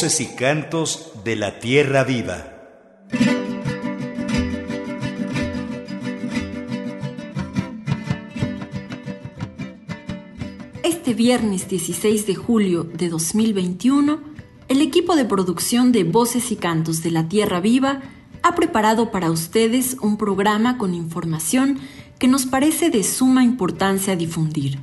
Voces y cantos de la tierra viva. Este viernes 16 de julio de 2021, el equipo de producción de Voces y Cantos de la Tierra Viva ha preparado para ustedes un programa con información que nos parece de suma importancia difundir.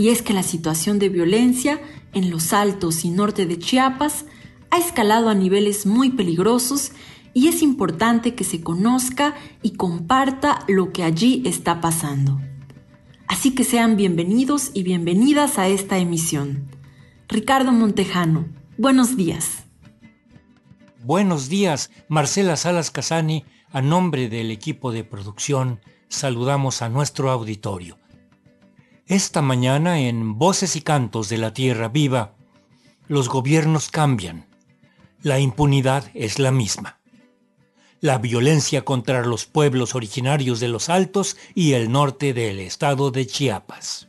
Y es que la situación de violencia en los altos y norte de Chiapas ha escalado a niveles muy peligrosos y es importante que se conozca y comparta lo que allí está pasando. Así que sean bienvenidos y bienvenidas a esta emisión. Ricardo Montejano, buenos días. Buenos días, Marcela Salas Casani, a nombre del equipo de producción, saludamos a nuestro auditorio. Esta mañana en Voces y Cantos de la Tierra Viva, los gobiernos cambian. La impunidad es la misma. La violencia contra los pueblos originarios de los Altos y el norte del estado de Chiapas.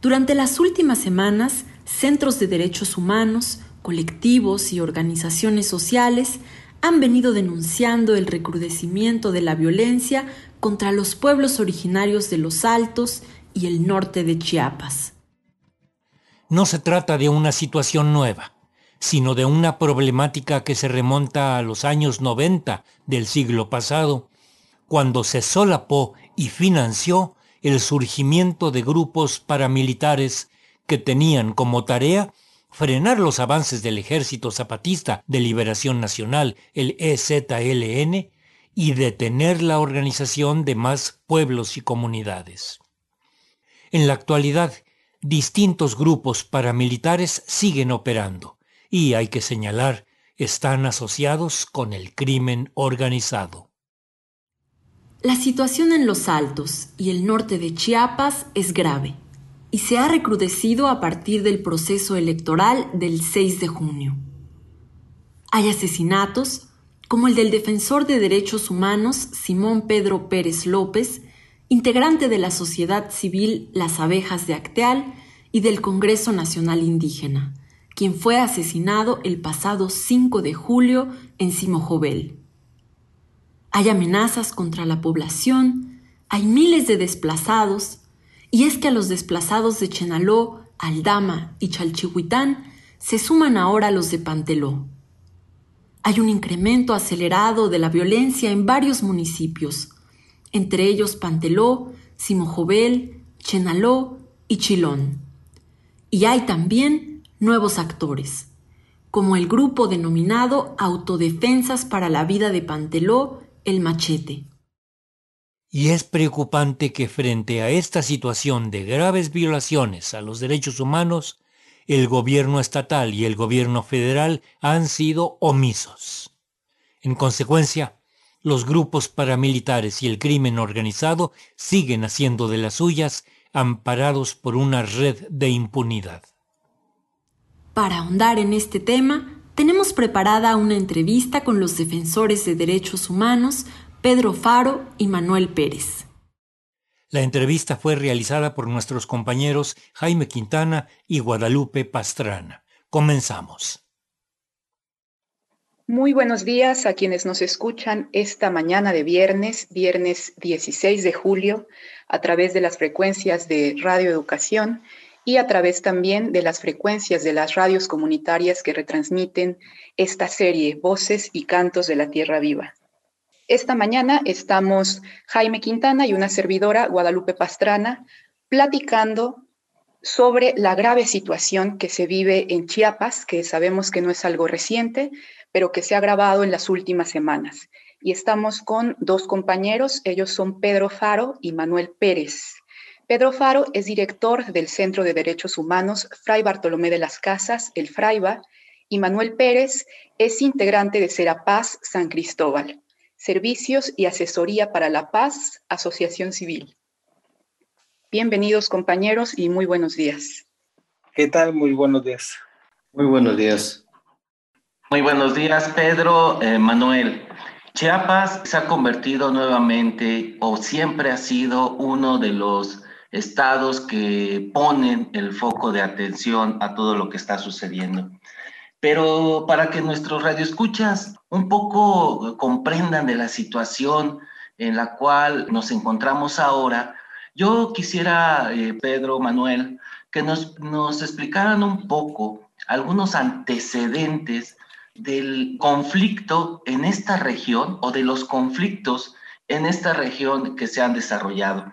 Durante las últimas semanas, centros de derechos humanos, colectivos y organizaciones sociales han venido denunciando el recrudecimiento de la violencia contra los pueblos originarios de los Altos y el norte de Chiapas. No se trata de una situación nueva, sino de una problemática que se remonta a los años 90 del siglo pasado, cuando se solapó y financió el surgimiento de grupos paramilitares que tenían como tarea frenar los avances del Ejército Zapatista de Liberación Nacional, el EZLN, y detener la organización de más pueblos y comunidades. En la actualidad, distintos grupos paramilitares siguen operando y, hay que señalar, están asociados con el crimen organizado. La situación en los Altos y el norte de Chiapas es grave y se ha recrudecido a partir del proceso electoral del 6 de junio. Hay asesinatos, como el del defensor de derechos humanos Simón Pedro Pérez López, integrante de la sociedad civil Las Abejas de Acteal y del Congreso Nacional Indígena, quien fue asesinado el pasado 5 de julio en Simojovel. Hay amenazas contra la población, hay miles de desplazados, y es que a los desplazados de Chenaló, Aldama y Chalchihuitán se suman ahora los de Panteló. Hay un incremento acelerado de la violencia en varios municipios, entre ellos Panteló, Simojovel, Chenaló y Chilón. Y hay también nuevos actores, como el grupo denominado Autodefensas para la Vida de Panteló, el Machete. Y es preocupante que frente a esta situación de graves violaciones a los derechos humanos, el gobierno estatal y el gobierno federal han sido omisos. En consecuencia, los grupos paramilitares y el crimen organizado siguen haciendo de las suyas amparados por una red de impunidad. Para ahondar en este tema, tenemos preparada una entrevista con los defensores de derechos humanos Pedro Faro y Manuel Pérez. La entrevista fue realizada por nuestros compañeros Jaime Quintana y Guadalupe Pastrana. Comenzamos. Muy buenos días a quienes nos escuchan esta mañana de viernes, viernes 16 de julio, a través de las frecuencias de Radio Educación y a través también de las frecuencias de las radios comunitarias que retransmiten esta serie Voces y Cantos de la Tierra Viva. Esta mañana estamos Jaime Quintana y una servidora, Guadalupe Pastrana, platicando sobre la grave situación que se vive en Chiapas, que sabemos que no es algo reciente, pero que se ha agravado en las últimas semanas. Y estamos con dos compañeros, ellos son Pedro Faro y Manuel Pérez. Pedro Faro es director del Centro de Derechos Humanos Fray Bartolomé de las Casas, el Fraiba, y Manuel Pérez es integrante de Serapaz San Cristóbal. Servicios y Asesoría para la Paz, Asociación Civil. Bienvenidos compañeros y muy buenos días. ¿Qué tal? Muy buenos días. Muy buenos días. Muy buenos días, Pedro, eh, Manuel. Chiapas se ha convertido nuevamente o siempre ha sido uno de los estados que ponen el foco de atención a todo lo que está sucediendo. Pero para que nuestros radioescuchas un poco comprendan de la situación en la cual nos encontramos ahora, yo quisiera, eh, Pedro, Manuel, que nos, nos explicaran un poco algunos antecedentes del conflicto en esta región o de los conflictos en esta región que se han desarrollado.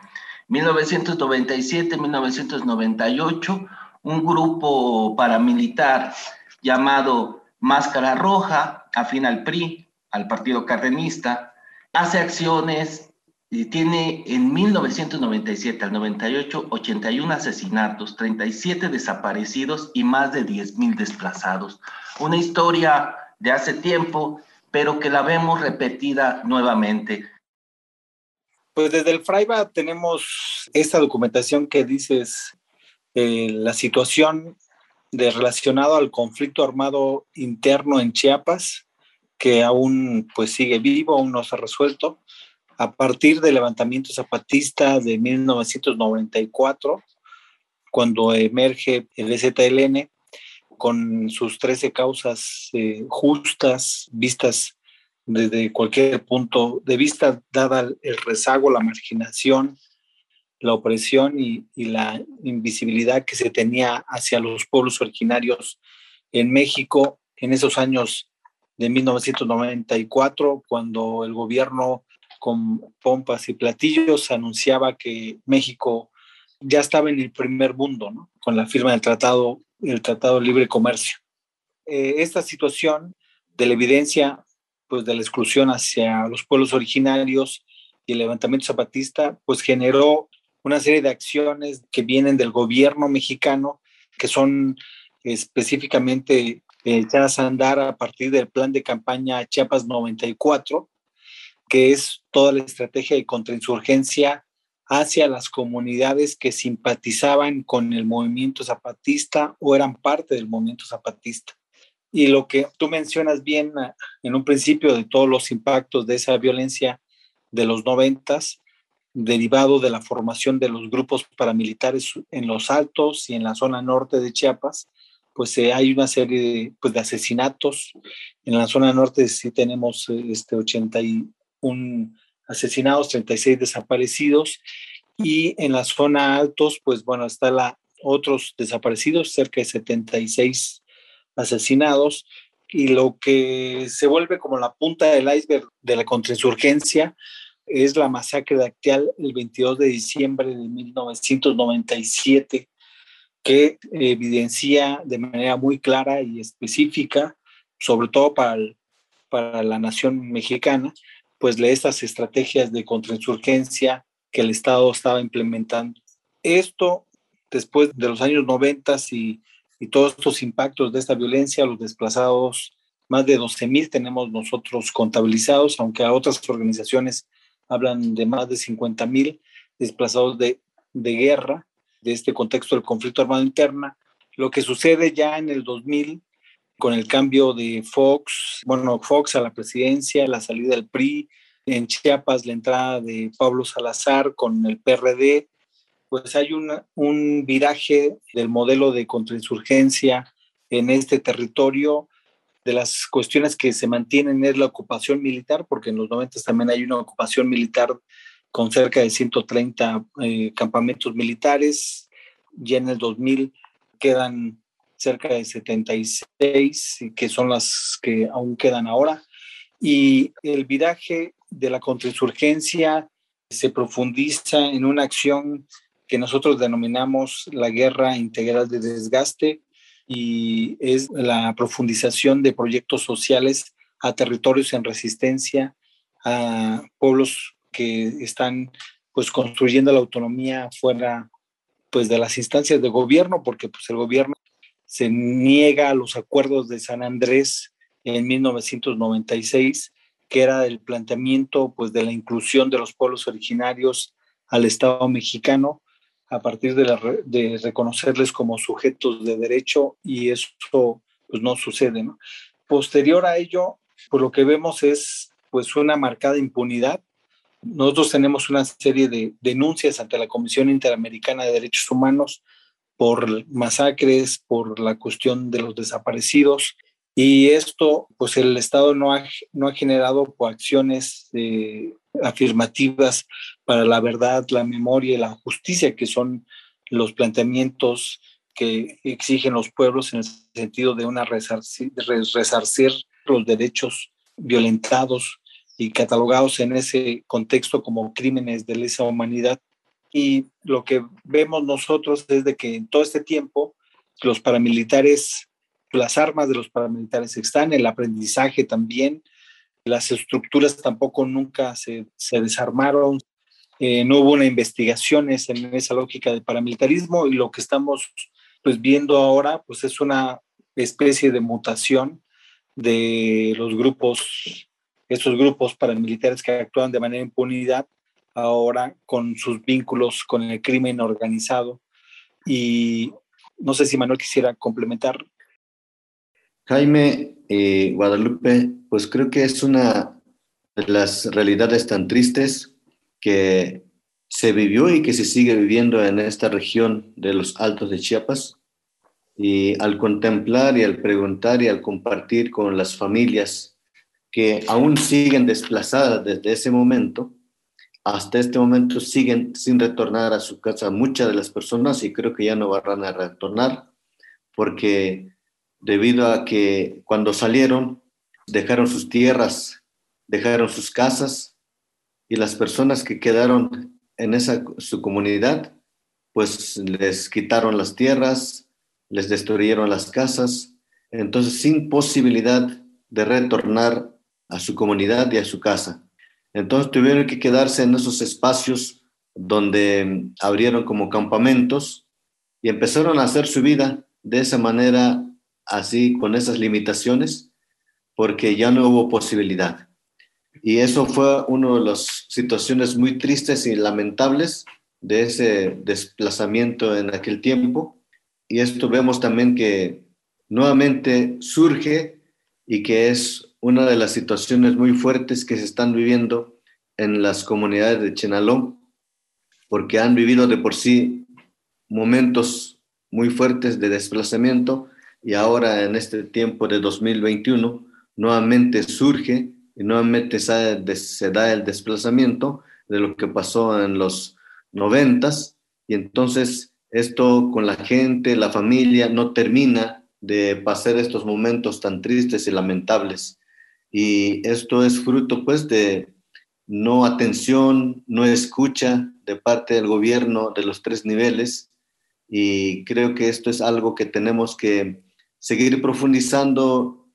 1997-1998, un grupo paramilitar llamado Máscara Roja, afín al PRI, al Partido Cardenista, hace acciones tiene en 1997 al 98 81 asesinatos, 37 desaparecidos y más de 10 mil desplazados. Una historia de hace tiempo, pero que la vemos repetida nuevamente. Pues desde el FRAIBA tenemos esta documentación que dices eh, la situación de relacionado al conflicto armado interno en Chiapas, que aún pues sigue vivo, aún no se ha resuelto, a partir del levantamiento zapatista de 1994, cuando emerge el ZLN con sus 13 causas eh, justas, vistas desde cualquier punto de vista, dada el rezago, la marginación, la opresión y, y, la invisibilidad que se tenía hacia los pueblos originarios en México en esos años de 1994, cuando el gobierno con pompas y platillos anunciaba que México ya estaba en el primer mundo, ¿no? con la firma del Tratado, el Tratado Libre Comercio. Eh, esta situación de la evidencia pues, de la exclusión hacia los pueblos originarios y el levantamiento zapatista, pues generó una serie de acciones que vienen del gobierno mexicano, que son específicamente echadas a andar a partir del plan de campaña Chiapas 94, que es toda la estrategia de contrainsurgencia hacia las comunidades que simpatizaban con el movimiento zapatista o eran parte del movimiento zapatista. Y lo que tú mencionas bien ah, en un principio de todos los impactos de esa violencia de los noventas, derivado de la formación de los grupos paramilitares en los altos y en la zona norte de Chiapas, pues eh, hay una serie de, pues, de asesinatos. En la zona norte sí tenemos eh, este 80 y, un asesinados, 36 desaparecidos. Y en la zona altos, pues bueno, está la otros desaparecidos, cerca de 76 asesinados. Y lo que se vuelve como la punta del iceberg de la contrainsurgencia es la masacre de Acteal el 22 de diciembre de 1997 que evidencia de manera muy clara y específica, sobre todo para, para la nación mexicana, pues de estas estrategias de contrainsurgencia que el Estado estaba implementando. Esto, después de los años 90 y, y todos estos impactos de esta violencia, los desplazados, más de 12 mil tenemos nosotros contabilizados, aunque a otras organizaciones hablan de más de 50 mil desplazados de, de guerra, de este contexto del conflicto armado interna. Lo que sucede ya en el 2000 con el cambio de Fox, bueno, Fox a la presidencia, la salida del PRI, en Chiapas la entrada de Pablo Salazar con el PRD, pues hay un viraje del modelo de contrainsurgencia en este territorio. De las cuestiones que se mantienen es la ocupación militar, porque en los 90 también hay una ocupación militar con cerca de 130 eh, campamentos militares. Ya en el 2000 quedan cerca de 76, que son las que aún quedan ahora. Y el viraje de la contrainsurgencia se profundiza en una acción que nosotros denominamos la guerra integral de desgaste y es la profundización de proyectos sociales a territorios en resistencia, a pueblos que están pues construyendo la autonomía fuera pues de las instancias de gobierno, porque pues el gobierno se niega a los acuerdos de San Andrés en 1996, que era el planteamiento pues, de la inclusión de los pueblos originarios al Estado mexicano a partir de, reconocerles como sujetos de derecho y eso pues, no sucede. Posterior a ello, pues lo que vemos es pues una marcada impunidad. Nosotros tenemos una serie de denuncias ante la Comisión Interamericana de Derechos Humanos por masacres, por la cuestión de los desaparecidos Y esto, pues el Estado no ha, no ha generado acciones eh, afirmativas para la verdad, la memoria y la justicia, que son los planteamientos que exigen los pueblos en el sentido de una resarcir, resarcir los derechos violentados y catalogados en ese contexto como crímenes de lesa humanidad. Y lo que vemos nosotros es de que en todo este tiempo los paramilitares las armas de los paramilitares están, el aprendizaje también, las estructuras tampoco nunca se, desarmaron, eh, no hubo una investigación en esa lógica de paramilitarismo y lo que estamos pues viendo ahora pues es una especie de mutación de los grupos, estos grupos paramilitares que actúan de manera impunidad ahora con sus vínculos con el crimen organizado y no sé si Manuel quisiera complementar Jaime eh, Guadalupe, pues creo que es una de las realidades tan tristes que se vivió y que se sigue viviendo en esta región de los Altos de Chiapas. Y al contemplar y al preguntar y al compartir con las familias que aún siguen desplazadas desde ese momento, hasta este momento siguen sin retornar a su casa muchas de las personas y creo que ya no van a retornar porque debido a que cuando salieron dejaron sus tierras, dejaron sus casas y las personas que quedaron en esa su comunidad, pues les quitaron las tierras, les destruyeron las casas, entonces sin posibilidad de retornar a su comunidad y a su casa. Entonces tuvieron que quedarse en esos espacios donde abrieron como campamentos y empezaron a hacer su vida de esa manera así con esas limitaciones porque ya no hubo posibilidad. Y eso fue una de las situaciones muy tristes y lamentables de ese desplazamiento en aquel tiempo. Y esto vemos también que nuevamente surge y que es una de las situaciones muy fuertes que se están viviendo en las comunidades de Chenaló, porque han vivido de por sí momentos muy fuertes de desplazamiento y ahora en este tiempo de 2021 nuevamente surge y nuevamente se da el desplazamiento de lo que pasó en los noventas y entonces esto con la gente, la familia, no termina de pasar estos momentos tan tristes y lamentables. Y esto es fruto pues de no atención, no escucha de parte del gobierno de los tres niveles y creo que esto es algo que tenemos que seguir profundizando,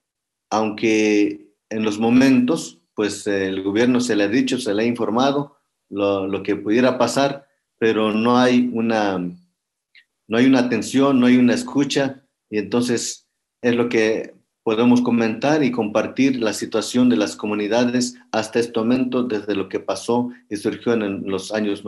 aunque en los momentos, pues el gobierno se le ha dicho, se le ha informado lo, lo, que pudiera pasar, pero no hay una, no hay una atención, no hay una escucha, y entonces es lo que podemos comentar y compartir la situación de las comunidades hasta este momento, desde lo que pasó y surgió en los años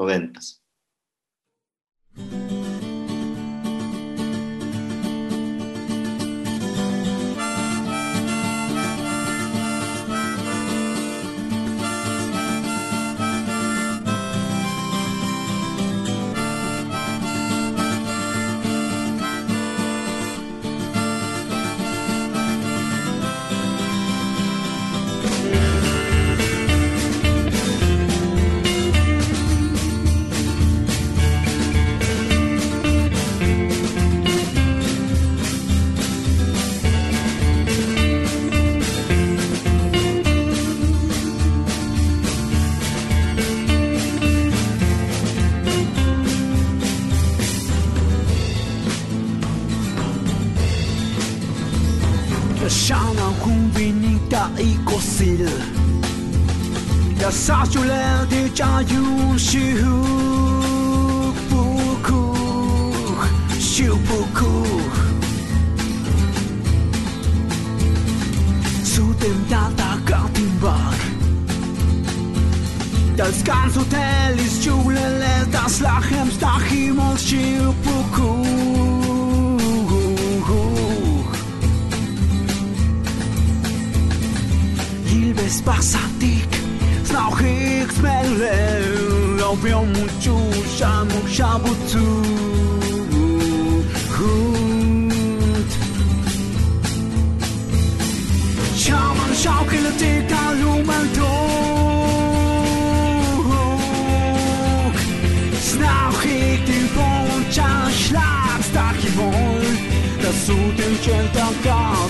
sa skulle det jag ju shubuku shubuku Sutem data katimbak Das ganze Hotel ist Schule, das Lachen stach im und shubuku Liebes Nach ich smel en op je moet zus, maar muksha buit. Huh. Jammer, jammer dat ik al om het doek. Nauw ik diep onder de slaap. Dat.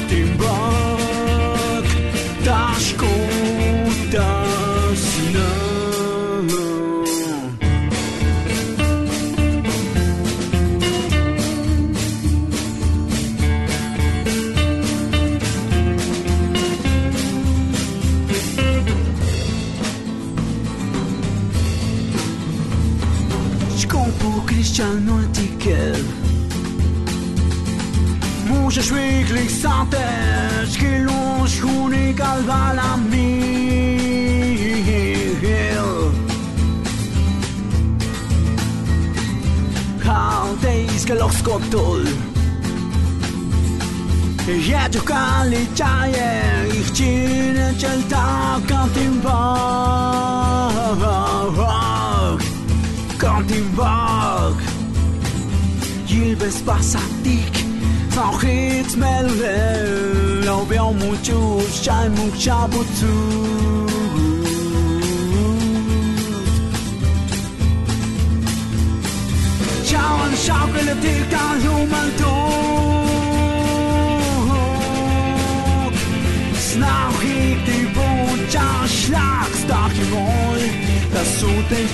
חיצמלם לא ביום וצ'וב שי מוקשה בוצור Schauen, schaukeln, der Tick da, Human Dog. Snach, ich die Wunsch, schlagst, dach, ich wohl, dass du den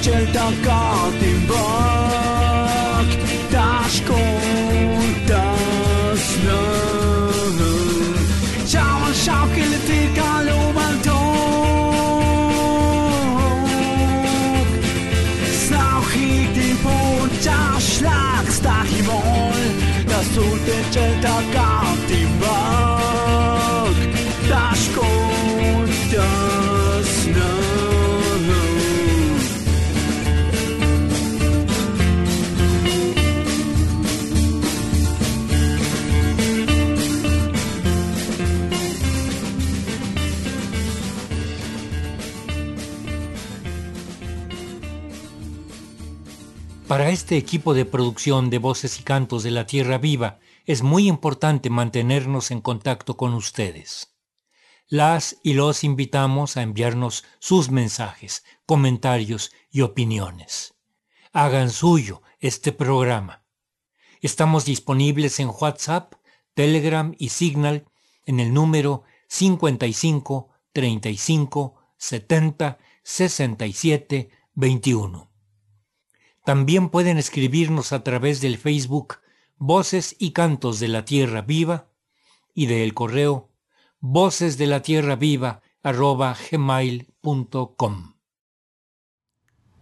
este equipo de producción de voces y cantos de la Tierra Viva es muy importante mantenernos en contacto con ustedes. Las y los invitamos a enviarnos sus mensajes, comentarios y opiniones. Hagan suyo este programa. Estamos disponibles en WhatsApp, Telegram y Signal en el número 55 35 70 67 21. También pueden escribirnos a través del Facebook Voces y Cantos de la Tierra Viva y del correo voces de la tierra viva.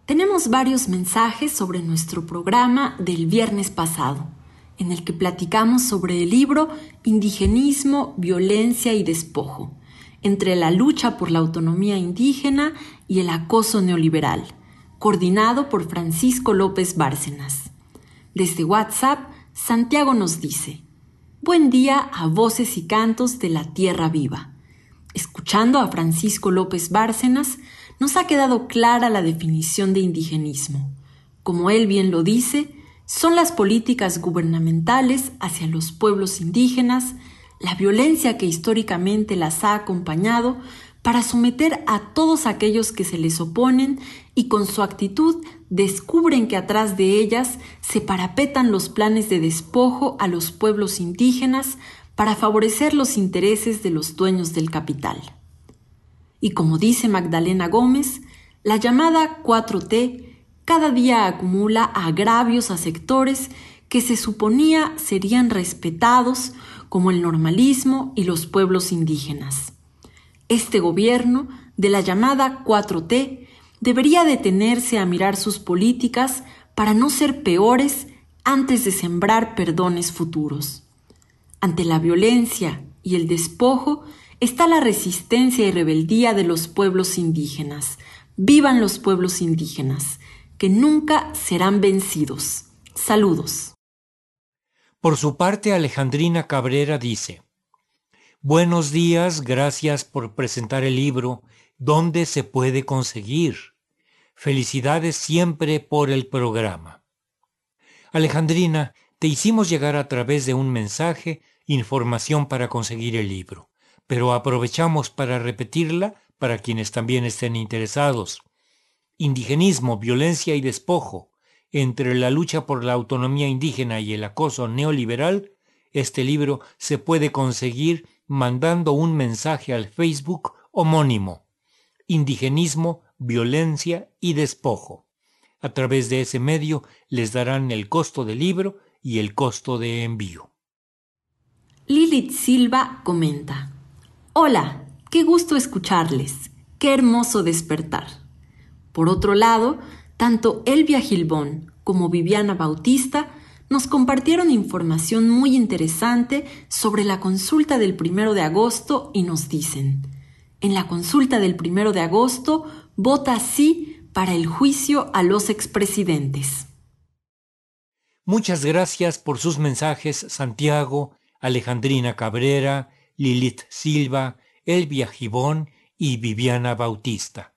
Tenemos varios mensajes sobre nuestro programa del viernes pasado, en el que platicamos sobre el libro Indigenismo, Violencia y Despojo, entre la lucha por la autonomía indígena y el acoso neoliberal, coordinado por Francisco López Bárcenas. Desde WhatsApp, Santiago nos dice, Buen día a voces y cantos de la tierra viva. Escuchando a Francisco López Bárcenas, nos ha quedado clara la definición de indigenismo. Como él bien lo dice, son las políticas gubernamentales hacia los pueblos indígenas, la violencia que históricamente las ha acompañado para someter a todos aquellos que se les oponen y con su actitud descubren que atrás de ellas se parapetan los planes de despojo a los pueblos indígenas para favorecer los intereses de los dueños del capital. Y como dice Magdalena Gómez, la llamada 4T cada día acumula agravios a sectores que se suponía serían respetados como el normalismo y los pueblos indígenas. Este gobierno de la llamada 4T debería detenerse a mirar sus políticas para no ser peores antes de sembrar perdones futuros. Ante la violencia y el despojo está la resistencia y rebeldía de los pueblos indígenas. Vivan los pueblos indígenas, que nunca serán vencidos. Saludos. Por su parte, Alejandrina Cabrera dice, Buenos días, gracias por presentar el libro ¿Dónde se puede conseguir? Felicidades siempre por el programa. Alejandrina, te hicimos llegar a través de un mensaje información para conseguir el libro. pero aprovechamos para repetirla para quienes también estén interesados. Indigenismo, violencia y despojo. Entre la lucha por la autonomía indígena y el acoso neoliberal, este libro se puede conseguir mandando un mensaje al Facebook homónimo. Indigenismo, violencia y despojo. A través de ese medio les darán el costo del libro y el costo de envío. Lilith Silva comenta, Hola, qué gusto escucharles, qué hermoso despertar. Por otro lado, tanto Elvia Gilbón como Viviana Bautista nos compartieron información muy interesante sobre la consulta del primero de agosto y nos dicen, en la consulta del primero de agosto, vota sí para el juicio a los expresidentes. Muchas gracias por sus mensajes, Santiago, Alejandrina Cabrera, Lilith Silva, Elvia Gibón y Viviana Bautista.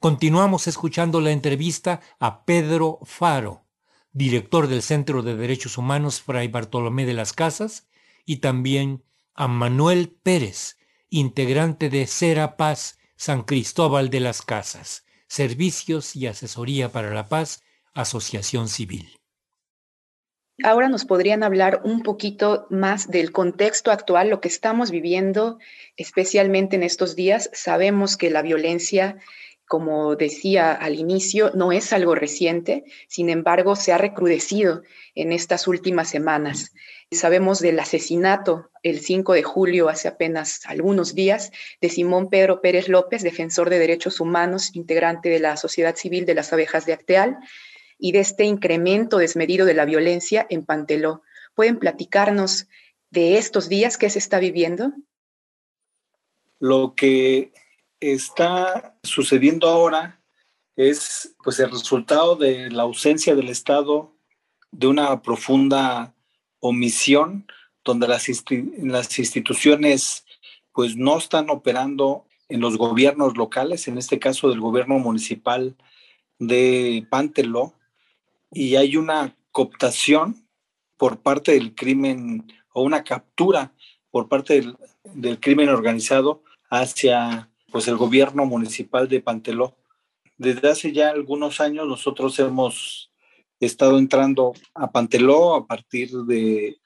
Continuamos escuchando la entrevista a Pedro Faro, director del Centro de Derechos Humanos Fray Bartolomé de las Casas, y también a Manuel Pérez, integrante de Cera Paz San Cristóbal de las Casas, Servicios y Asesoría para la Paz, Asociación Civil. Ahora nos podrían hablar un poquito más del contexto actual, lo que estamos viviendo, especialmente en estos días. Sabemos que la violencia como decía al inicio, no es algo reciente, sin embargo, se ha recrudecido en estas últimas semanas. Sabemos del asesinato el 5 de julio, hace apenas algunos días, de Simón Pedro Pérez López, defensor de derechos humanos, integrante de la Sociedad Civil de las Abejas de Acteal, y de este incremento desmedido de la violencia en Panteló. ¿Pueden platicarnos de estos días que se está viviendo? Lo que está sucediendo ahora es pues el resultado de la ausencia del Estado de una profunda omisión donde las, instituciones pues no están operando en los gobiernos locales, en este caso del gobierno municipal de Panteló, y hay una cooptación por parte del crimen o una captura por parte del, del crimen organizado hacia pues el gobierno municipal de Panteló. Desde hace ya algunos años nosotros hemos estado entrando a Panteló a partir de,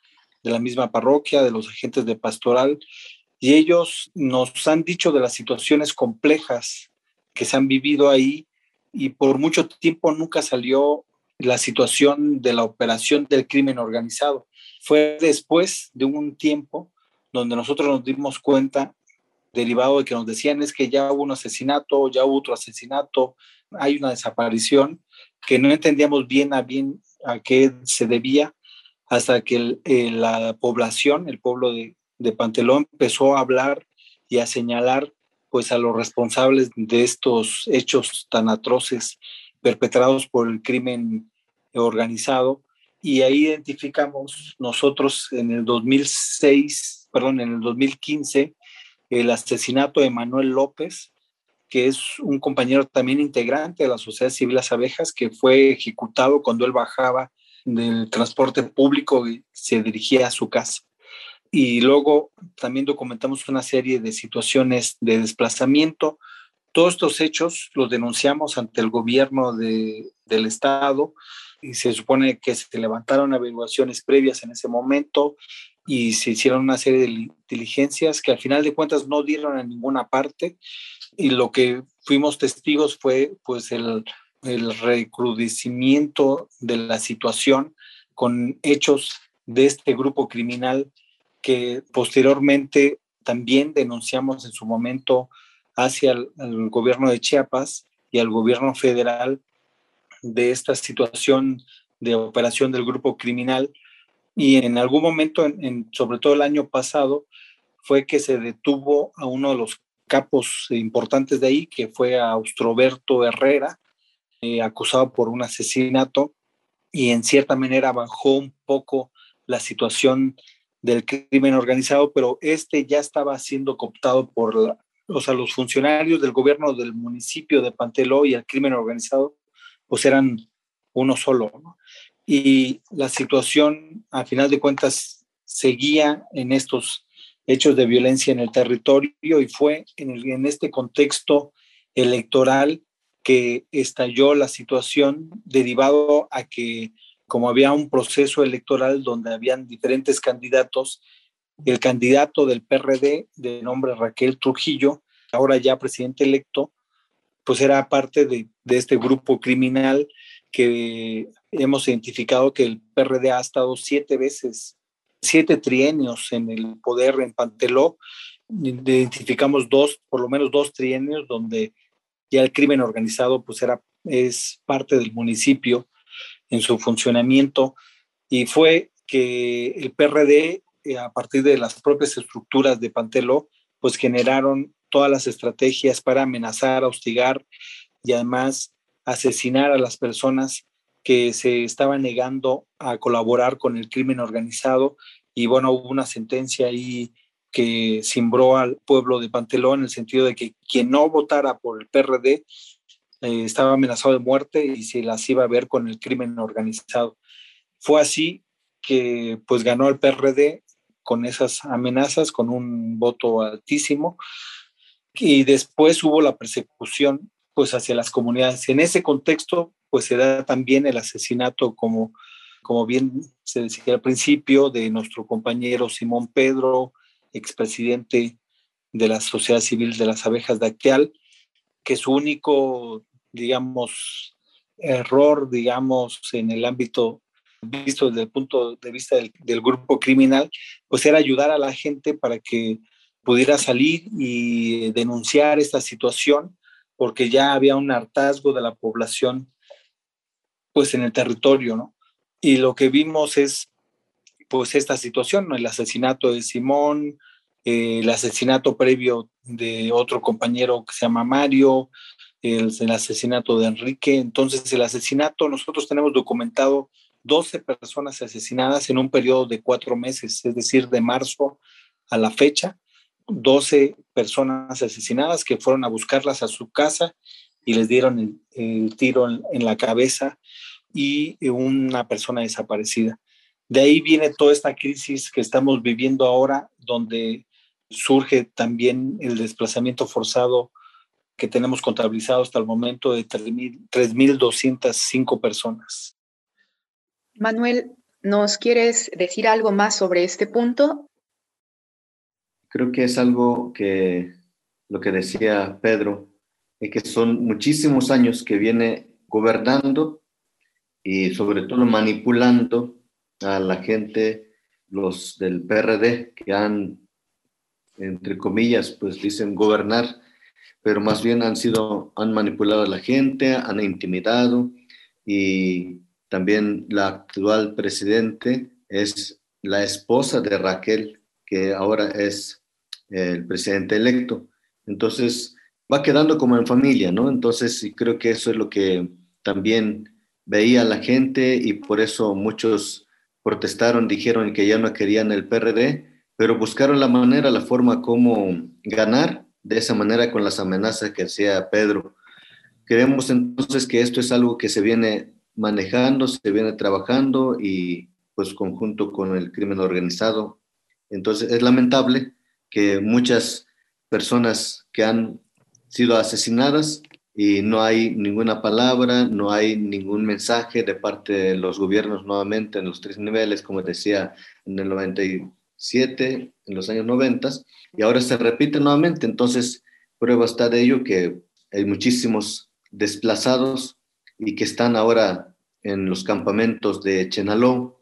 de la misma parroquia, de los agentes de pastoral, y ellos nos han dicho de las situaciones complejas que se han vivido ahí y por mucho tiempo nunca salió la situación de la operación del crimen organizado. Fue después de un tiempo donde nosotros nos dimos cuenta derivado de que nos decían es que ya hubo un asesinato, ya hubo otro asesinato, hay una desaparición, que no entendíamos bien a bien a qué se debía, hasta que la población, el pueblo de, de Pantelón, empezó a hablar y a señalar pues a los responsables de estos hechos tan atroces perpetrados por el crimen organizado. Y ahí identificamos nosotros en el 2006, perdón, en el 2015 el asesinato de Manuel López, que es un compañero también integrante de la Sociedad Civil Las Abejas, que fue ejecutado cuando él bajaba del transporte público y se dirigía a su casa. Y luego también documentamos una serie de situaciones de desplazamiento. Todos estos hechos los denunciamos ante el gobierno de, del Estado y se supone que se levantaron averiguaciones previas en ese momento y se hicieron una serie de diligencias que al final de cuentas no dieron a ninguna parte y lo que fuimos testigos fue pues el, recrudecimiento de la situación con hechos de este grupo criminal que posteriormente también denunciamos en su momento hacia el, gobierno de Chiapas y al gobierno federal de esta situación de operación del grupo criminal y en algún momento, en, sobre todo el año pasado, fue que se detuvo a uno de los capos importantes de ahí, que fue a Austroberto Herrera, eh, acusado por un asesinato, y en cierta manera bajó un poco la situación del crimen organizado, pero este ya estaba siendo cooptado por los funcionarios del gobierno del municipio de Panteló y el crimen organizado, pues eran uno solo. ¿no? Y la situación, a final de cuentas, seguía en estos hechos de violencia en el territorio y fue en, en este contexto electoral que estalló la situación derivado a que como había un proceso electoral donde habían diferentes candidatos, el candidato del PRD de nombre Raquel Trujillo, ahora ya presidente electo, pues era parte de, de este grupo criminal que hemos identificado que el PRD ha estado siete veces, siete trienios en el poder en Panteló. Identificamos dos, por lo menos dos trienios donde ya el crimen organizado pues era, es parte del municipio en su funcionamiento y fue que el PRD eh, a partir de las propias estructuras de Panteló pues generaron todas las estrategias para amenazar, hostigar y además asesinar a las personas que se estaban negando a colaborar con el crimen organizado y bueno, hubo una sentencia ahí que simbró al pueblo de Pantelón en el sentido de que quien no votara por el PRD eh, estaba amenazado de muerte y se las iba a ver con el crimen organizado. Fue así que pues ganó el PRD con esas amenazas, con un voto altísimo, y después hubo la persecución pues hacia las comunidades. En ese contexto pues se da también el asesinato como, como bien se decía al principio de nuestro compañero Simón Pedro, expresidente de la Sociedad Civil de las Abejas de Acteal, que su único, digamos, error, digamos, en el ámbito visto desde el punto de vista del, del, grupo criminal, pues era ayudar a la gente para que pudiera salir y denunciar esta situación, porque ya había un hartazgo de la población, pues en el territorio, ¿no? Y lo que vimos es pues esta situación, el asesinato de Simón, eh, el asesinato previo de otro compañero que se llama Mario, el, el, asesinato de Enrique. Entonces, el asesinato, nosotros tenemos documentado 12 personas asesinadas en un periodo de cuatro meses, es decir, de marzo a la fecha, 12 personas asesinadas que fueron a buscarlas a su casa y les dieron el, tiro en, en la cabeza y una persona desaparecida. De ahí viene toda esta crisis que estamos viviendo ahora, donde surge también el desplazamiento forzado que tenemos contabilizado hasta el momento de 3.205 personas. Manuel, ¿nos quieres decir algo más sobre este punto? Creo que es algo que lo que decía Pedro, es que son muchísimos años que viene gobernando y sobre todo manipulando a la gente, los del PRD, que han, entre comillas, pues dicen gobernar, pero más bien han sido, han manipulado a la gente, han intimidado y también la actual presidente es la esposa de Raquel, que ahora es el presidente electo. Entonces, va quedando como en familia, ¿no? Entonces, creo que eso es lo que también veía la gente y por eso muchos protestaron, dijeron que ya no querían el PRD, pero buscaron la manera, la forma como ganar de esa manera con las amenazas que hacía Pedro. Creemos entonces que esto es algo que se viene manejando, se viene trabajando y pues conjunto con el crimen organizado. Entonces es lamentable que muchas personas que han sido asesinadas y no hay ninguna palabra, no hay ningún mensaje de parte de los gobiernos nuevamente en los tres niveles, como decía en el 97, en los años 90, y ahora se repite nuevamente. Entonces, prueba está de ello que hay muchísimos desplazados y que están ahora en los campamentos de Chenaló.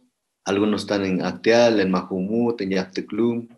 Algunos están en Acteal, en Majumut, en Yacteclum,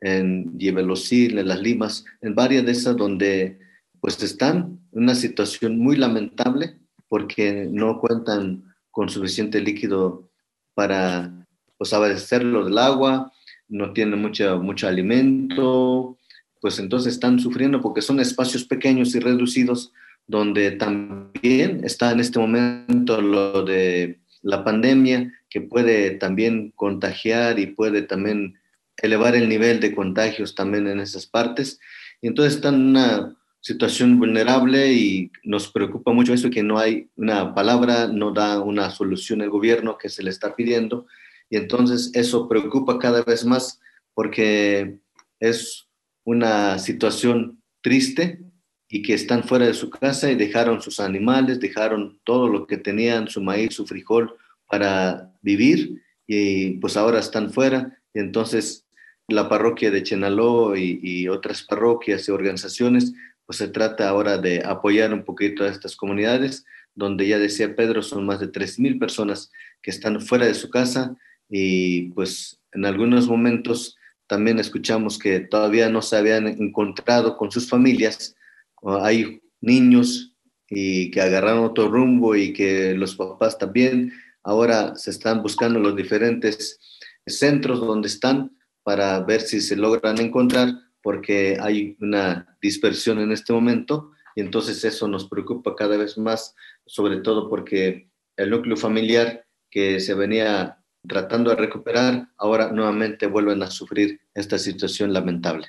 en Yebelosil, en Las Limas, en varias de esas donde pues están en una situación muy lamentable porque no cuentan con suficiente líquido para pues, abastecerlo del agua, no tienen mucho, mucho alimento, pues entonces están sufriendo porque son espacios pequeños y reducidos donde también está en este momento lo de la pandemia que puede también contagiar y puede también elevar el nivel de contagios también en esas partes. Y entonces están en una situación vulnerable y nos preocupa mucho eso que no hay una palabra, no da una solución el gobierno que se le está pidiendo y entonces eso preocupa cada vez más porque es una situación triste y que están fuera de su casa y dejaron sus animales, dejaron todo lo que tenían, su maíz, su frijol, para vivir y pues ahora están fuera. Y entonces la parroquia de Chenaló y, y, otras parroquias y organizaciones, pues se trata ahora de apoyar un poquito a estas comunidades, donde ya decía Pedro, son más de 3.000 personas que están fuera de su casa y pues en algunos momentos también escuchamos que todavía no se habían encontrado con sus familias. Hay niños y que agarraron otro rumbo y que los papás también ahora se están buscando los diferentes centros donde están para ver si se logran encontrar porque hay una dispersión en este momento y entonces eso nos preocupa cada vez más, sobre todo porque el núcleo familiar que se venía tratando de recuperar, ahora nuevamente vuelven a sufrir esta situación lamentable.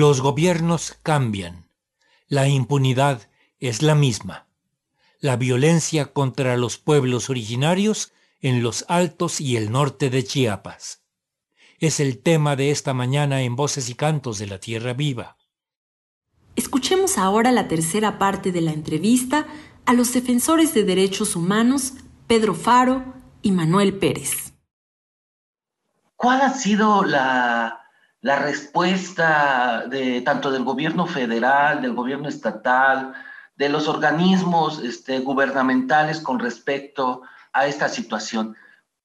Los gobiernos cambian. La impunidad es la misma. La violencia contra los pueblos originarios en los altos y el norte de Chiapas. Es el tema de esta mañana en Voces y Cantos de la Tierra Viva. Escuchemos ahora la tercera parte de la entrevista a los defensores de derechos humanos Pedro Faro y Manuel Pérez. ¿Cuál ha sido la, la respuesta de tanto del gobierno federal, del gobierno estatal, de los organismos este, gubernamentales con respecto a esta situación?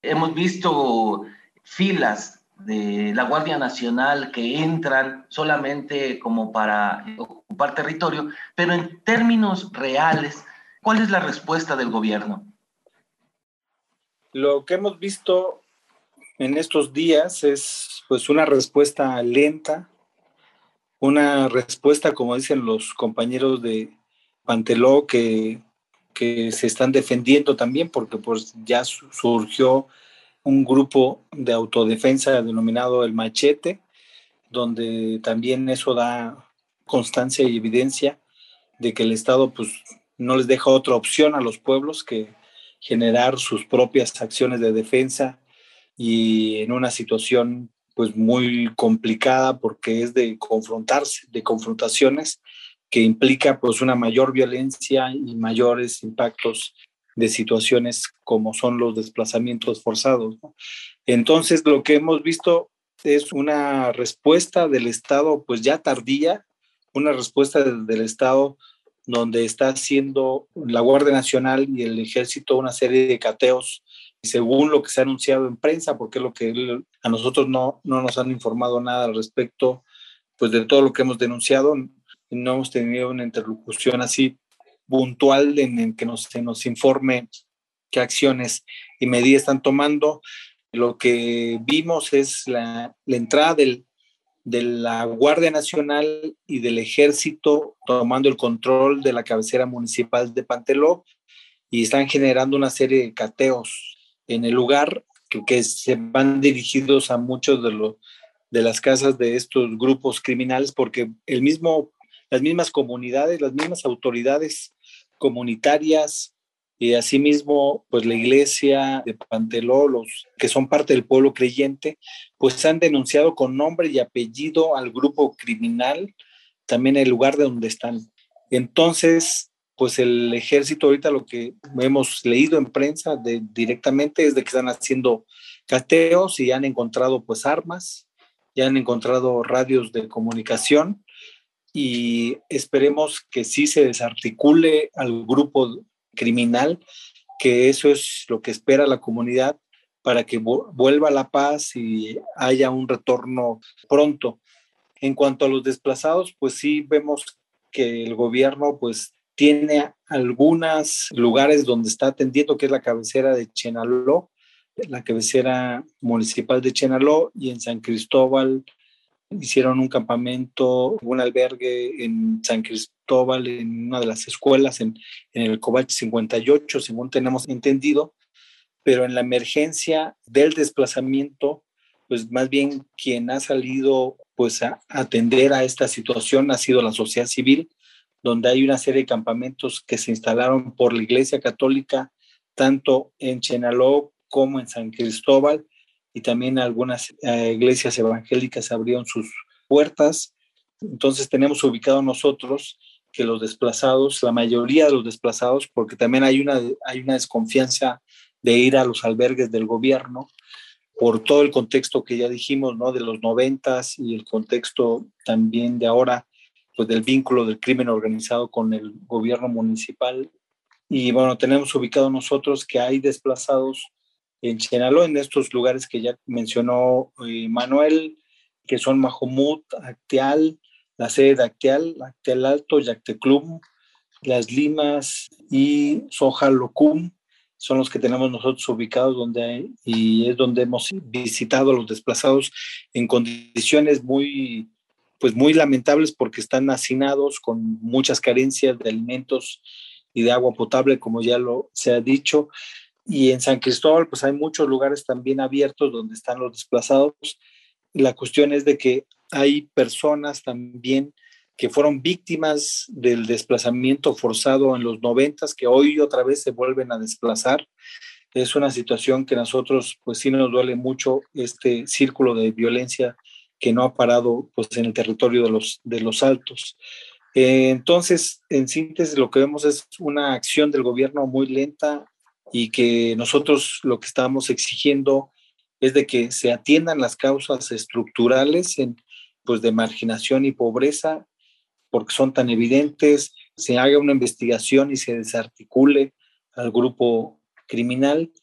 Hemos visto filas de la Guardia Nacional que entran solamente como para ocupar territorio, pero en términos reales, ¿cuál es la respuesta del gobierno? Lo que hemos visto en estos días es pues una respuesta lenta, una respuesta, como dicen los compañeros de Panteló, que, que se están defendiendo también, porque pues ya surgió un grupo de autodefensa denominado el machete, donde también eso da constancia y evidencia de que el Estado pues no les deja otra opción a los pueblos que generar sus propias acciones de defensa y en una situación pues muy complicada porque es de confrontarse, de confrontaciones que implica pues una mayor violencia y mayores impactos de situaciones como son los desplazamientos forzados. Entonces, lo que hemos visto es una respuesta del Estado, pues ya tardía, una respuesta del, del Estado donde está haciendo la Guardia Nacional y el Ejército una serie de cateos según lo que se ha anunciado en prensa, porque es lo que a nosotros no, no nos han informado nada al respecto, pues de todo lo que hemos denunciado, no hemos tenido una interlocución así puntual en el que nos, se nos informe qué acciones y medidas están tomando. Lo que vimos es la, la entrada del, de la Guardia Nacional y del Ejército tomando el control de la cabecera municipal de Panteló y están generando una serie de cateos en el lugar que, se van dirigidos a muchos de, los de las casas de estos grupos criminales porque el mismo, las mismas comunidades, las mismas autoridades comunitarias y asimismo, pues la iglesia de Panteló, los que son parte del pueblo creyente, pues han denunciado con nombre y apellido al grupo criminal, también el lugar de donde están. Entonces, pues el ejército ahorita lo que hemos leído en prensa directamente es de que están haciendo cateos y han encontrado pues armas, ya han encontrado radios de comunicación y esperemos que sí se desarticule al grupo criminal, que eso es lo que espera la comunidad para que vuelva la paz y haya un retorno pronto. En cuanto a los desplazados, pues sí vemos que el gobierno pues tiene algunos lugares donde está atendiendo, que es la cabecera de Chenaló, la cabecera municipal de Chenaló y en San Cristóbal hicieron un campamento, un albergue en San Cristóbal, en una de las escuelas, en, el Cobach 58, según tenemos entendido, pero en la emergencia del desplazamiento, pues más bien quien ha salido pues a atender a esta situación ha sido la sociedad civil, donde hay una serie de campamentos que se instalaron por la Iglesia Católica, tanto en Chenaló como en San Cristóbal, y también algunas eh, iglesias evangélicas abrieron sus puertas. Entonces tenemos ubicado nosotros que los desplazados, la mayoría de los desplazados, porque también hay una, hay una desconfianza de ir a los albergues del gobierno por todo el contexto que ya dijimos, ¿no? De los noventas y el contexto también de ahora, pues del vínculo del crimen organizado con el gobierno municipal. Y bueno, tenemos ubicado nosotros que hay desplazados en Sinaloa, en estos lugares que ya mencionó eh, Manuel, que son Mahomut, Acteal, la sede de Acteal, Acteal Alto, Yacteclum, Las Limas y Sojalocum, son los que tenemos nosotros ubicados donde y es donde hemos visitado a los desplazados en condiciones muy pues muy lamentables porque están hacinados con muchas carencias de alimentos y de agua potable como ya lo se ha dicho y en San Cristóbal, pues hay muchos lugares también abiertos donde están los desplazados. La cuestión es de que hay personas también que fueron víctimas del desplazamiento forzado en los noventas, que hoy otra vez se vuelven a desplazar. Es una situación que nosotros, pues sí nos duele mucho este círculo de violencia que no ha parado pues, en el territorio de los, de los altos. Eh, entonces, en síntesis, lo que vemos es una acción del gobierno muy lenta y que nosotros lo que estamos exigiendo es de que se atiendan las causas estructurales en, pues, de marginación y pobreza porque son tan evidentes, se haga una investigación y se desarticule al grupo criminal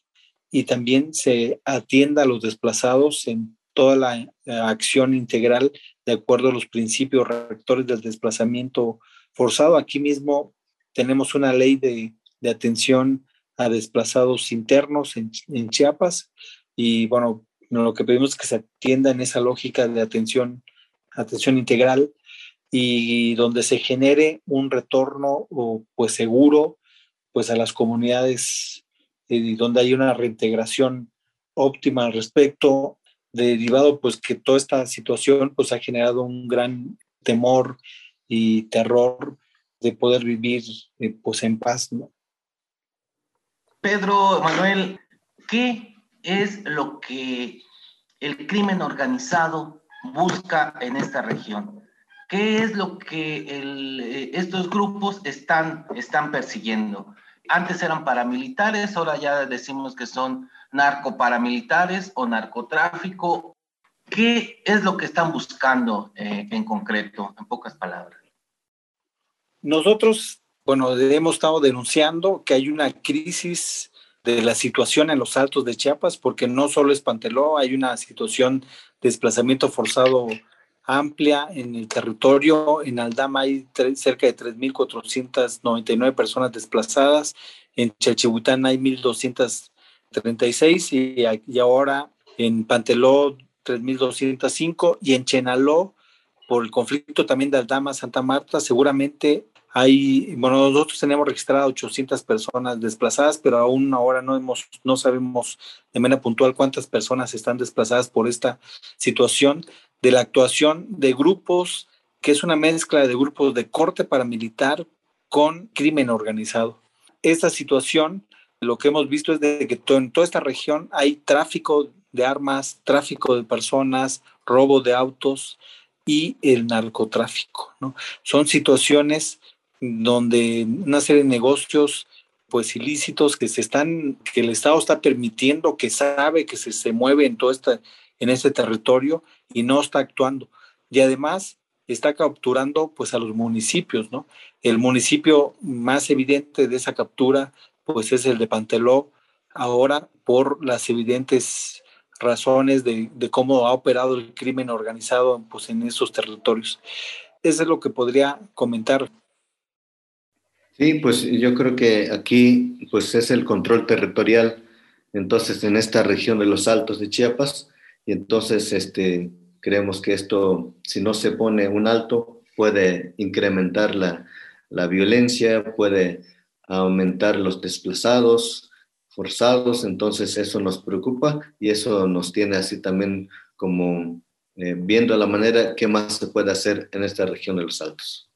y también se atienda a los desplazados en toda la eh, acción integral de acuerdo a los principios rectores del desplazamiento forzado. Aquí mismo tenemos una ley de, atención a desplazados internos en, Chiapas y bueno, lo que pedimos es que se atienda en esa lógica de atención, atención integral y donde se genere un retorno pues seguro pues a las comunidades y donde hay una reintegración óptima al respecto derivado pues que toda esta situación pues ha generado un gran temor y terror de poder vivir eh, pues en paz Pedro Manuel qué es lo que el crimen organizado busca en esta región ¿Qué es lo que eh, estos grupos están, están persiguiendo? Antes eran paramilitares, ahora ya decimos que son narcoparamilitares o narcotráfico. ¿Qué es lo que están buscando eh, en concreto, en pocas palabras? Nosotros, bueno, hemos estado denunciando que hay una crisis de la situación en los altos de Chiapas, porque no solo es Panteló, hay una situación de desplazamiento forzado amplia en el territorio. En Aldama hay cerca de 3.499 personas desplazadas. En Chalchibután hay 1.236 y, y ahora en Panteló 3.205 y en Chenaló por el conflicto también de Aldama, Santa Marta, seguramente hay, bueno, nosotros tenemos registrado 800 personas desplazadas, pero aún ahora no, hemos, no sabemos de manera puntual cuántas personas están desplazadas por esta situación de la actuación de grupos, que es una mezcla de grupos de corte paramilitar con crimen organizado. Esta situación, lo que hemos visto es de que en toda esta región hay tráfico de armas, tráfico de personas, robo de autos y el narcotráfico. ¿no? Son situaciones donde una serie de negocios pues ilícitos que se están, que el Estado está permitiendo, que sabe que se, se mueve en todo esta, en este territorio y no está actuando. Y además está capturando pues a los municipios, ¿no? El municipio más evidente de esa captura pues es el de Panteló, ahora por las evidentes razones de, de, cómo ha operado el crimen organizado pues, en esos territorios. Eso es lo que podría comentar. Sí, pues yo creo que aquí pues es el control territorial, entonces en esta región de los Altos de Chiapas, y entonces este, creemos que esto, si no se pone un alto, puede incrementar la, la violencia, puede aumentar los desplazados, forzados, entonces eso nos preocupa y eso nos tiene así también como eh, viendo la manera que más se puede hacer en esta región de los Altos.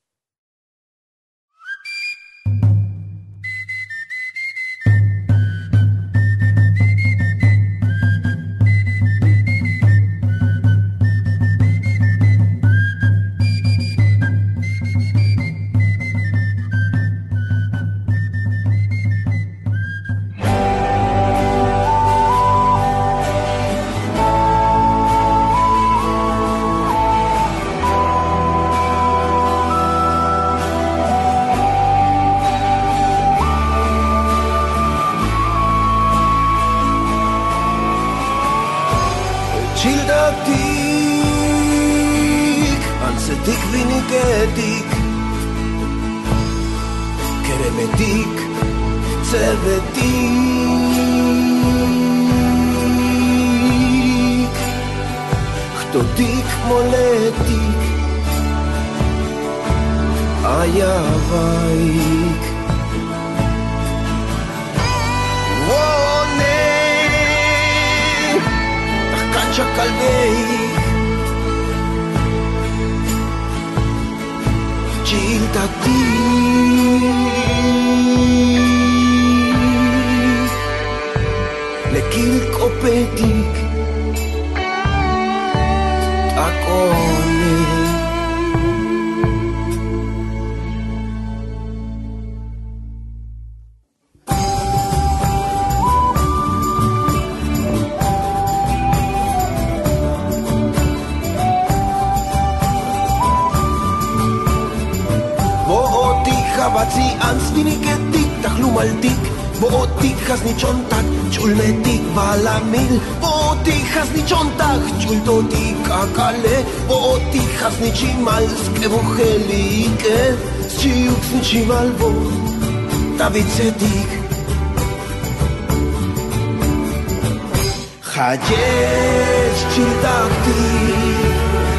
תביא צדיק. חייש צ'ילדקתי,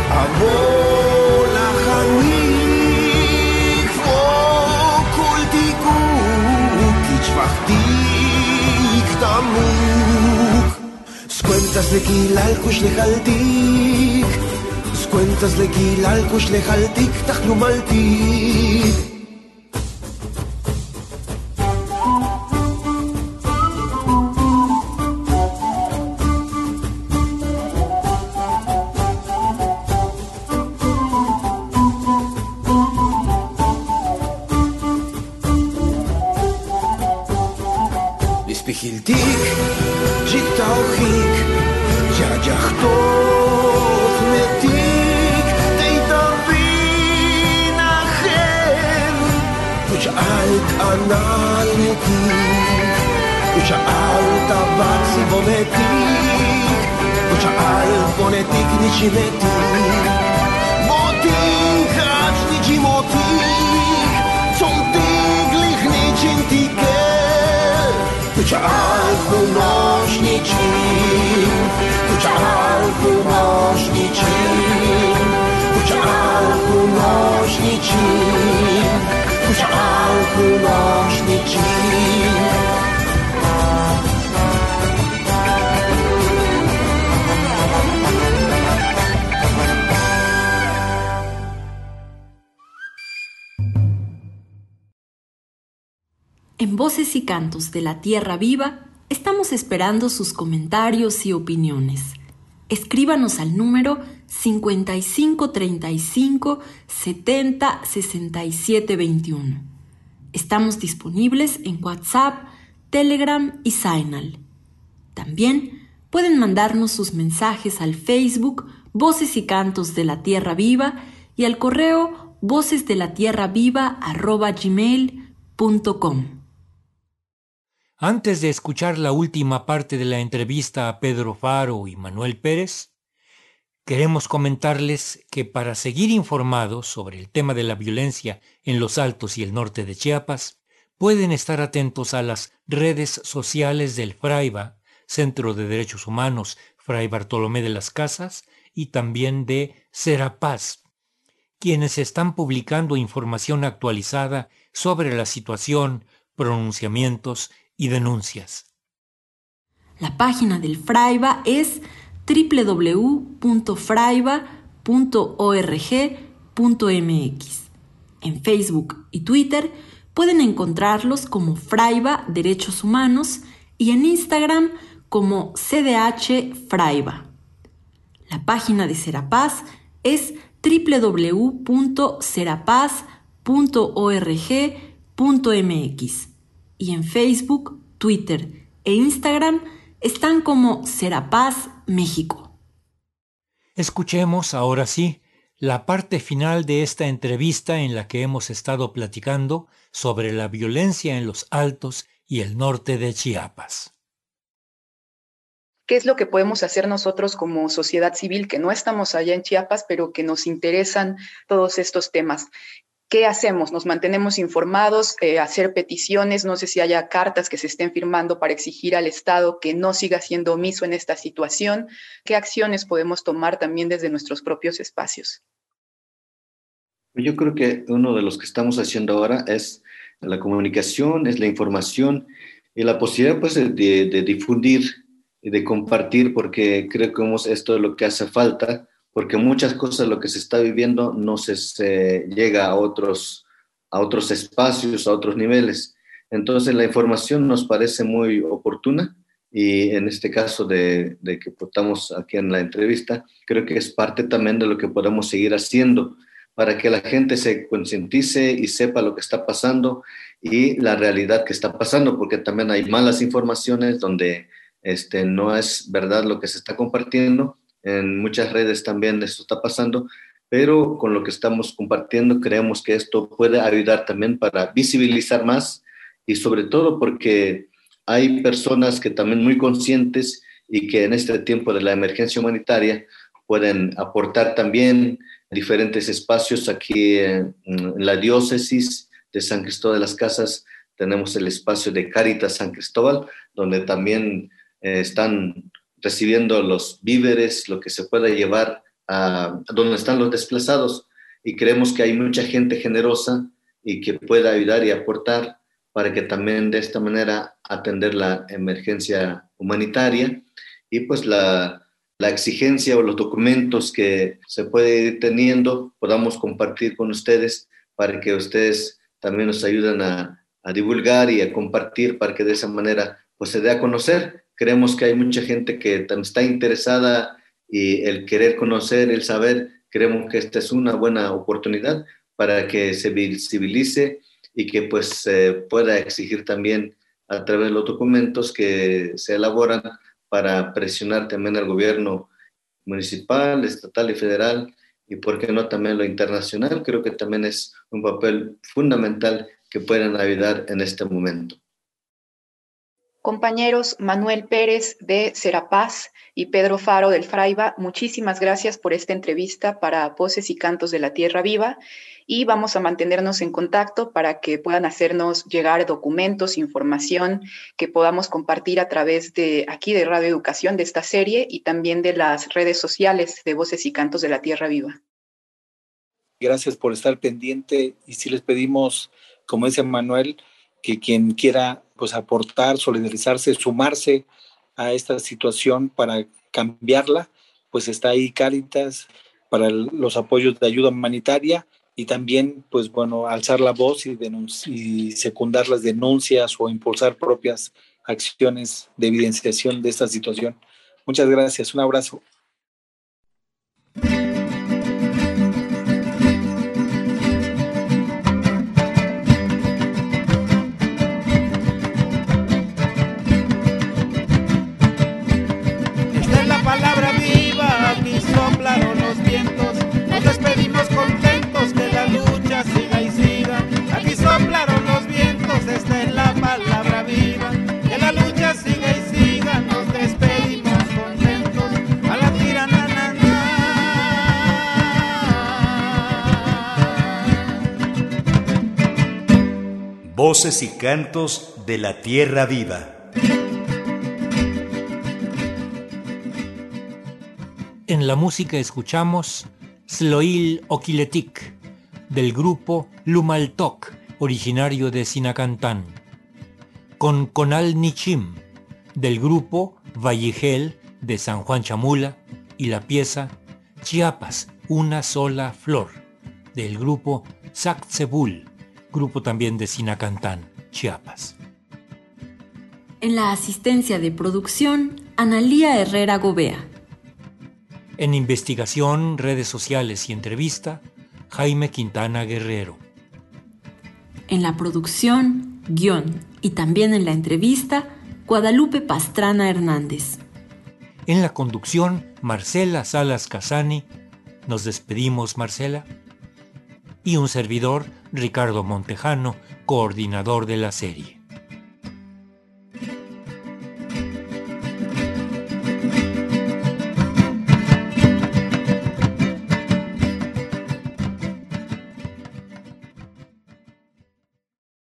אבוא לחניק, כל דיגוק, תשפחתיק תמוק. Cuentas de quilalkush lejaltik Cuentas de quilalkush lejaltik Tachlumaltik y Cantos de la Tierra Viva estamos esperando sus comentarios y opiniones. Escríbanos al número 5535 70 67 21. Estamos disponibles en WhatsApp, Telegram y Signal. También pueden mandarnos sus mensajes al Facebook Voces y Cantos de la Tierra Viva y al correo vocesdelatierraviva.gmail.com. Antes de escuchar la última parte de la entrevista a Pedro Faro y Manuel Pérez, queremos comentarles que para seguir informados sobre el tema de la violencia en los Altos y el norte de Chiapas, pueden estar atentos a las redes sociales del FRAIBA, Centro de Derechos Humanos Fray Bartolomé de las Casas, y también de Serapaz, quienes están publicando información actualizada sobre la situación, pronunciamientos y denuncias. La página del Fraiba es www.fraiba.org.mx. En Facebook y Twitter pueden encontrarlos como Fraiba Derechos Humanos y en Instagram como CDH Fraiba. La página de Serapaz es www.serapaz.org.mx y en Facebook, Twitter e Instagram están como Serapaz México. Escuchemos ahora sí la parte final de esta entrevista en la que hemos estado platicando sobre la violencia en los altos y el norte de Chiapas. ¿Qué es lo que podemos hacer nosotros como sociedad civil que no estamos allá en Chiapas, pero que nos interesan todos estos temas? ¿Qué hacemos? ¿Nos mantenemos informados? Eh, ¿Hacer peticiones? No sé si haya cartas que se estén firmando para exigir al Estado que no siga siendo omiso en esta situación. ¿Qué acciones podemos tomar también desde nuestros propios espacios? Yo creo que uno de los que estamos haciendo ahora es la comunicación, es la información y la posibilidad pues, de, de difundir y de compartir, porque creo que esto es lo que hace falta porque muchas cosas lo que se está viviendo no se, llega a otros, a otros espacios, a otros niveles. Entonces la información nos parece muy oportuna y en este caso de, que estamos aquí en la entrevista, creo que es parte también de lo que podemos seguir haciendo para que la gente se concientice y sepa lo que está pasando y la realidad que está pasando, porque también hay malas informaciones donde este, no es verdad lo que se está compartiendo. En muchas redes también esto está pasando, pero con lo que estamos compartiendo creemos que esto puede ayudar también para visibilizar más y sobre todo porque hay personas que también muy conscientes y que en este tiempo de la emergencia humanitaria pueden aportar también diferentes espacios aquí en, la diócesis de San Cristóbal de las Casas. Tenemos el espacio de Caritas San Cristóbal, donde también eh, están recibiendo los víveres, lo que se pueda llevar a, donde están los desplazados. Y creemos que hay mucha gente generosa y que pueda ayudar y aportar para que también de esta manera atender la emergencia humanitaria y pues la, la exigencia o los documentos que se puede ir teniendo podamos compartir con ustedes para que ustedes también nos ayuden a, a divulgar y a compartir para que de esa manera pues se dé a conocer. Creemos que hay mucha gente que está interesada y el querer conocer, el saber, creemos que esta es una buena oportunidad para que se visibilice y que pues se pueda exigir también a través de los documentos que se elaboran para presionar también al gobierno municipal, estatal y federal y por qué no también lo internacional. Creo que también es un papel fundamental que puedan ayudar en este momento. Compañeros Manuel Pérez de Serapaz y Pedro Faro del Fraiba, muchísimas gracias por esta entrevista para Voces y Cantos de la Tierra Viva y vamos a mantenernos en contacto para que puedan hacernos llegar documentos, información que podamos compartir a través de aquí de Radio Educación, de esta serie y también de las redes sociales de Voces y Cantos de la Tierra Viva. Gracias por estar pendiente y si les pedimos, como dice Manuel, que quien quiera pues aportar, solidarizarse, sumarse a esta situación para cambiarla, pues está ahí Cáritas para los apoyos de ayuda humanitaria y también, pues bueno, alzar la voz y, y secundar las denuncias o impulsar propias acciones de evidenciación de esta situación. Muchas gracias, un abrazo. Y cantos de la tierra viva. En la música escuchamos Sloil Okiletik del grupo Lumaltok, originario de Sinacantán, con Conal Nichim del grupo Valligel de San Juan Chamula y la pieza Chiapas, una sola flor del grupo Sacsebul grupo también de Sinacantán, Chiapas. En la asistencia de producción, Analía Herrera Gobea. En investigación, redes sociales y entrevista, Jaime Quintana Guerrero. En la producción, guion y también en la entrevista, Guadalupe Pastrana Hernández. En la conducción, Marcela Salas Casani. Nos despedimos, Marcela. Y un servidor, Ricardo Montejano, coordinador de la serie.